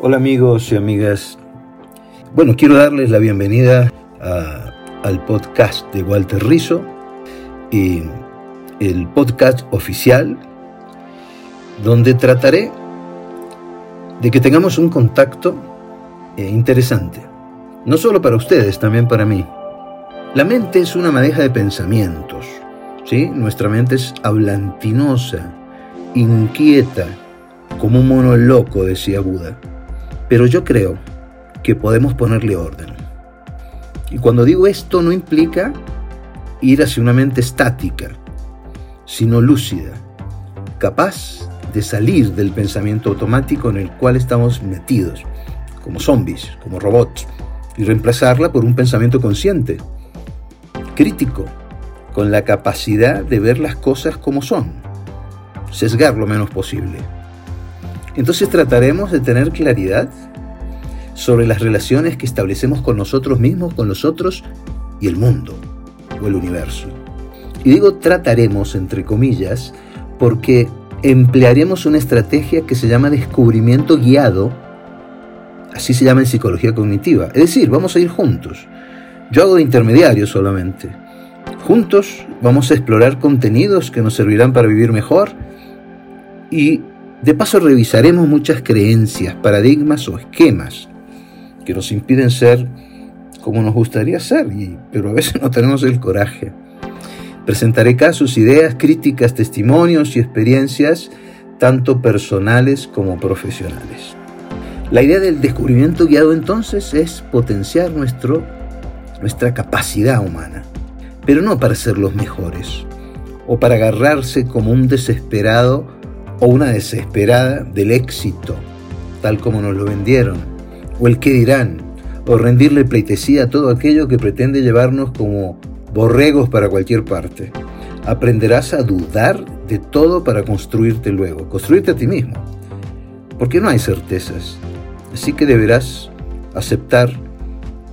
Hola amigos y amigas. Bueno, quiero darles la bienvenida al podcast de Walter Rizzo, y el podcast oficial, donde trataré de que tengamos un contacto eh, interesante, no solo para ustedes, también para mí. La mente es una madeja de pensamientos, ¿sí? Nuestra mente es hablantinosa, inquieta, como un mono loco, decía Buda. Pero yo creo que podemos ponerle orden. Y cuando digo esto no implica ir hacia una mente estática, sino lúcida, capaz de salir del pensamiento automático en el cual estamos metidos, como zombies, como robots, y reemplazarla por un pensamiento consciente, crítico, con la capacidad de ver las cosas como son, sesgar lo menos posible. Entonces trataremos de tener claridad sobre las relaciones que establecemos con nosotros mismos, con los otros y el mundo o el universo. Y digo trataremos entre comillas porque emplearemos una estrategia que se llama descubrimiento guiado, así se llama en psicología cognitiva. Es decir, vamos a ir juntos. Yo hago de intermediario solamente. Juntos vamos a explorar contenidos que nos servirán para vivir mejor y de paso revisaremos muchas creencias, paradigmas o esquemas que nos impiden ser como nos gustaría ser, pero a veces no tenemos el coraje. Presentaré casos, ideas, críticas, testimonios y experiencias, tanto personales como profesionales. La idea del descubrimiento guiado entonces es potenciar nuestro, nuestra capacidad humana, pero no para ser los mejores, o para agarrarse como un desesperado o una desesperada del éxito, tal como nos lo vendieron, o el qué dirán, o rendirle pleitesía a todo aquello que pretende llevarnos como borregos para cualquier parte. Aprenderás a dudar de todo para construirte luego, construirte a ti mismo, porque no hay certezas, así que deberás aceptar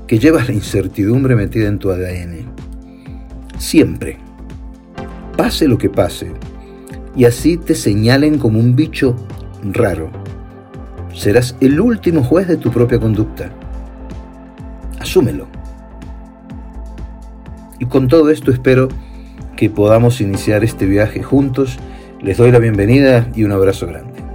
que llevas la incertidumbre metida en tu ADN. Siempre, pase lo que pase, y así te señalen como un bicho raro. Serás el último juez de tu propia conducta. Asúmelo. Y con todo esto espero que podamos iniciar este viaje juntos. Les doy la bienvenida y un abrazo grande.